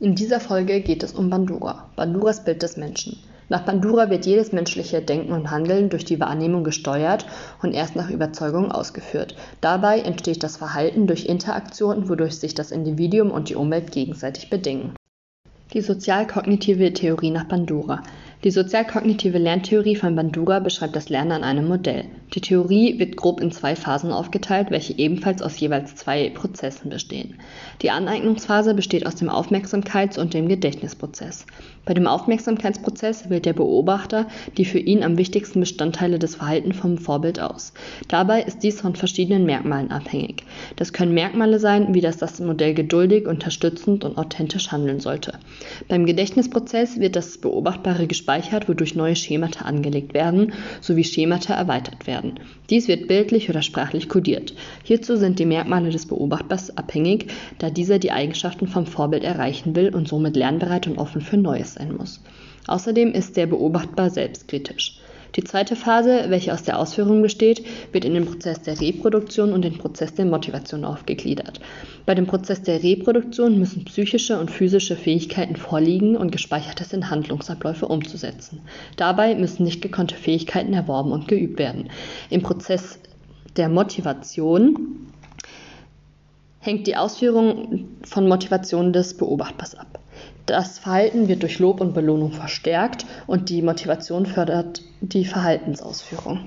In dieser Folge geht es um Bandura, Banduras Bild des Menschen. Nach Bandura wird jedes menschliche Denken und Handeln durch die Wahrnehmung gesteuert und erst nach Überzeugung ausgeführt. Dabei entsteht das Verhalten durch Interaktion, wodurch sich das Individuum und die Umwelt gegenseitig bedingen. Die sozial-kognitive Theorie nach Bandura. Die sozial-kognitive Lerntheorie von Bandura beschreibt das Lernen an einem Modell. Die Theorie wird grob in zwei Phasen aufgeteilt, welche ebenfalls aus jeweils zwei Prozessen bestehen. Die Aneignungsphase besteht aus dem Aufmerksamkeits- und dem Gedächtnisprozess. Bei dem Aufmerksamkeitsprozess wählt der Beobachter die für ihn am wichtigsten Bestandteile des Verhaltens vom Vorbild aus. Dabei ist dies von verschiedenen Merkmalen abhängig. Das können Merkmale sein, wie dass das Modell geduldig, unterstützend und authentisch handeln sollte. Beim Gedächtnisprozess wird das Beobachtbare gespeichert, wodurch neue Schemata angelegt werden, sowie Schemata erweitert werden. Dies wird bildlich oder sprachlich kodiert. Hierzu sind die Merkmale des Beobachters abhängig, da dieser die Eigenschaften vom Vorbild erreichen will und somit lernbereit und offen für Neues sein muss. Außerdem ist der Beobachtbar selbstkritisch. Die zweite Phase, welche aus der Ausführung besteht, wird in den Prozess der Reproduktion und den Prozess der Motivation aufgegliedert. Bei dem Prozess der Reproduktion müssen psychische und physische Fähigkeiten vorliegen und Gespeichertes in Handlungsabläufe umzusetzen. Dabei müssen nicht gekonnte Fähigkeiten erworben und geübt werden. Im Prozess der Motivation hängt die Ausführung von Motivation des Beobachters ab. Das Verhalten wird durch Lob und Belohnung verstärkt und die Motivation fördert die Verhaltensausführung.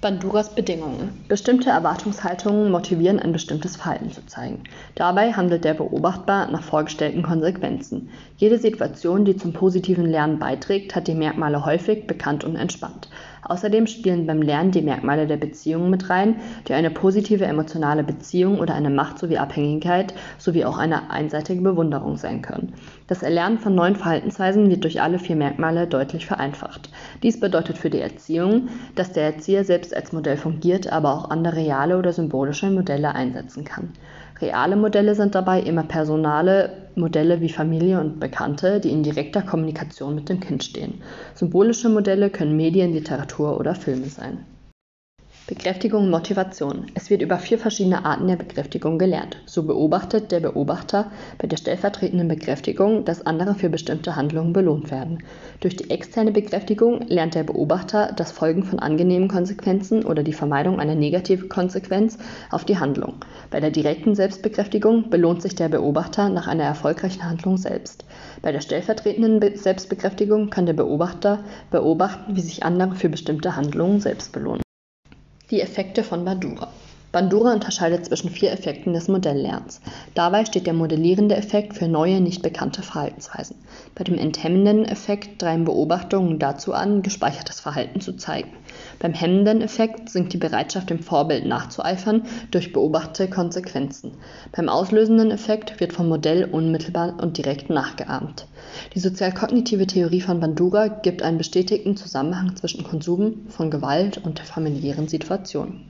Banduras Bedingungen. Bestimmte Erwartungshaltungen motivieren ein bestimmtes Verhalten zu zeigen. Dabei handelt der Beobachter nach vorgestellten Konsequenzen. Jede Situation, die zum positiven Lernen beiträgt, hat die Merkmale häufig, bekannt und entspannt. Außerdem spielen beim Lernen die Merkmale der Beziehungen mit rein, die eine positive emotionale Beziehung oder eine Macht sowie Abhängigkeit sowie auch eine einseitige Bewunderung sein können. Das Erlernen von neuen Verhaltensweisen wird durch alle vier Merkmale deutlich vereinfacht. Dies bedeutet für die Erziehung, dass der Erzieher selbst als Modell fungiert, aber auch andere reale oder symbolische Modelle einsetzen kann. Reale Modelle sind dabei immer personale Modelle wie Familie und Bekannte, die in direkter Kommunikation mit dem Kind stehen. Symbolische Modelle können Medien, Literatur oder Filme sein. Bekräftigung und Motivation. Es wird über vier verschiedene Arten der Bekräftigung gelernt. So beobachtet der Beobachter bei der stellvertretenden Bekräftigung, dass andere für bestimmte Handlungen belohnt werden. Durch die externe Bekräftigung lernt der Beobachter das Folgen von angenehmen Konsequenzen oder die Vermeidung einer negativen Konsequenz auf die Handlung. Bei der direkten Selbstbekräftigung belohnt sich der Beobachter nach einer erfolgreichen Handlung selbst. Bei der stellvertretenden Selbstbekräftigung kann der Beobachter beobachten, wie sich andere für bestimmte Handlungen selbst belohnen. Die Effekte von Bandura. Bandura unterscheidet zwischen vier Effekten des Modelllernens. Dabei steht der modellierende Effekt für neue, nicht bekannte Verhaltensweisen. Bei dem enthemmenden Effekt treiben Beobachtungen dazu an, gespeichertes Verhalten zu zeigen. Beim hemmenden Effekt sinkt die Bereitschaft, dem Vorbild nachzueifern durch beobachtete Konsequenzen. Beim auslösenden Effekt wird vom Modell unmittelbar und direkt nachgeahmt. Die sozialkognitive Theorie von Bandura gibt einen bestätigten Zusammenhang zwischen Konsum von Gewalt und der familiären Situation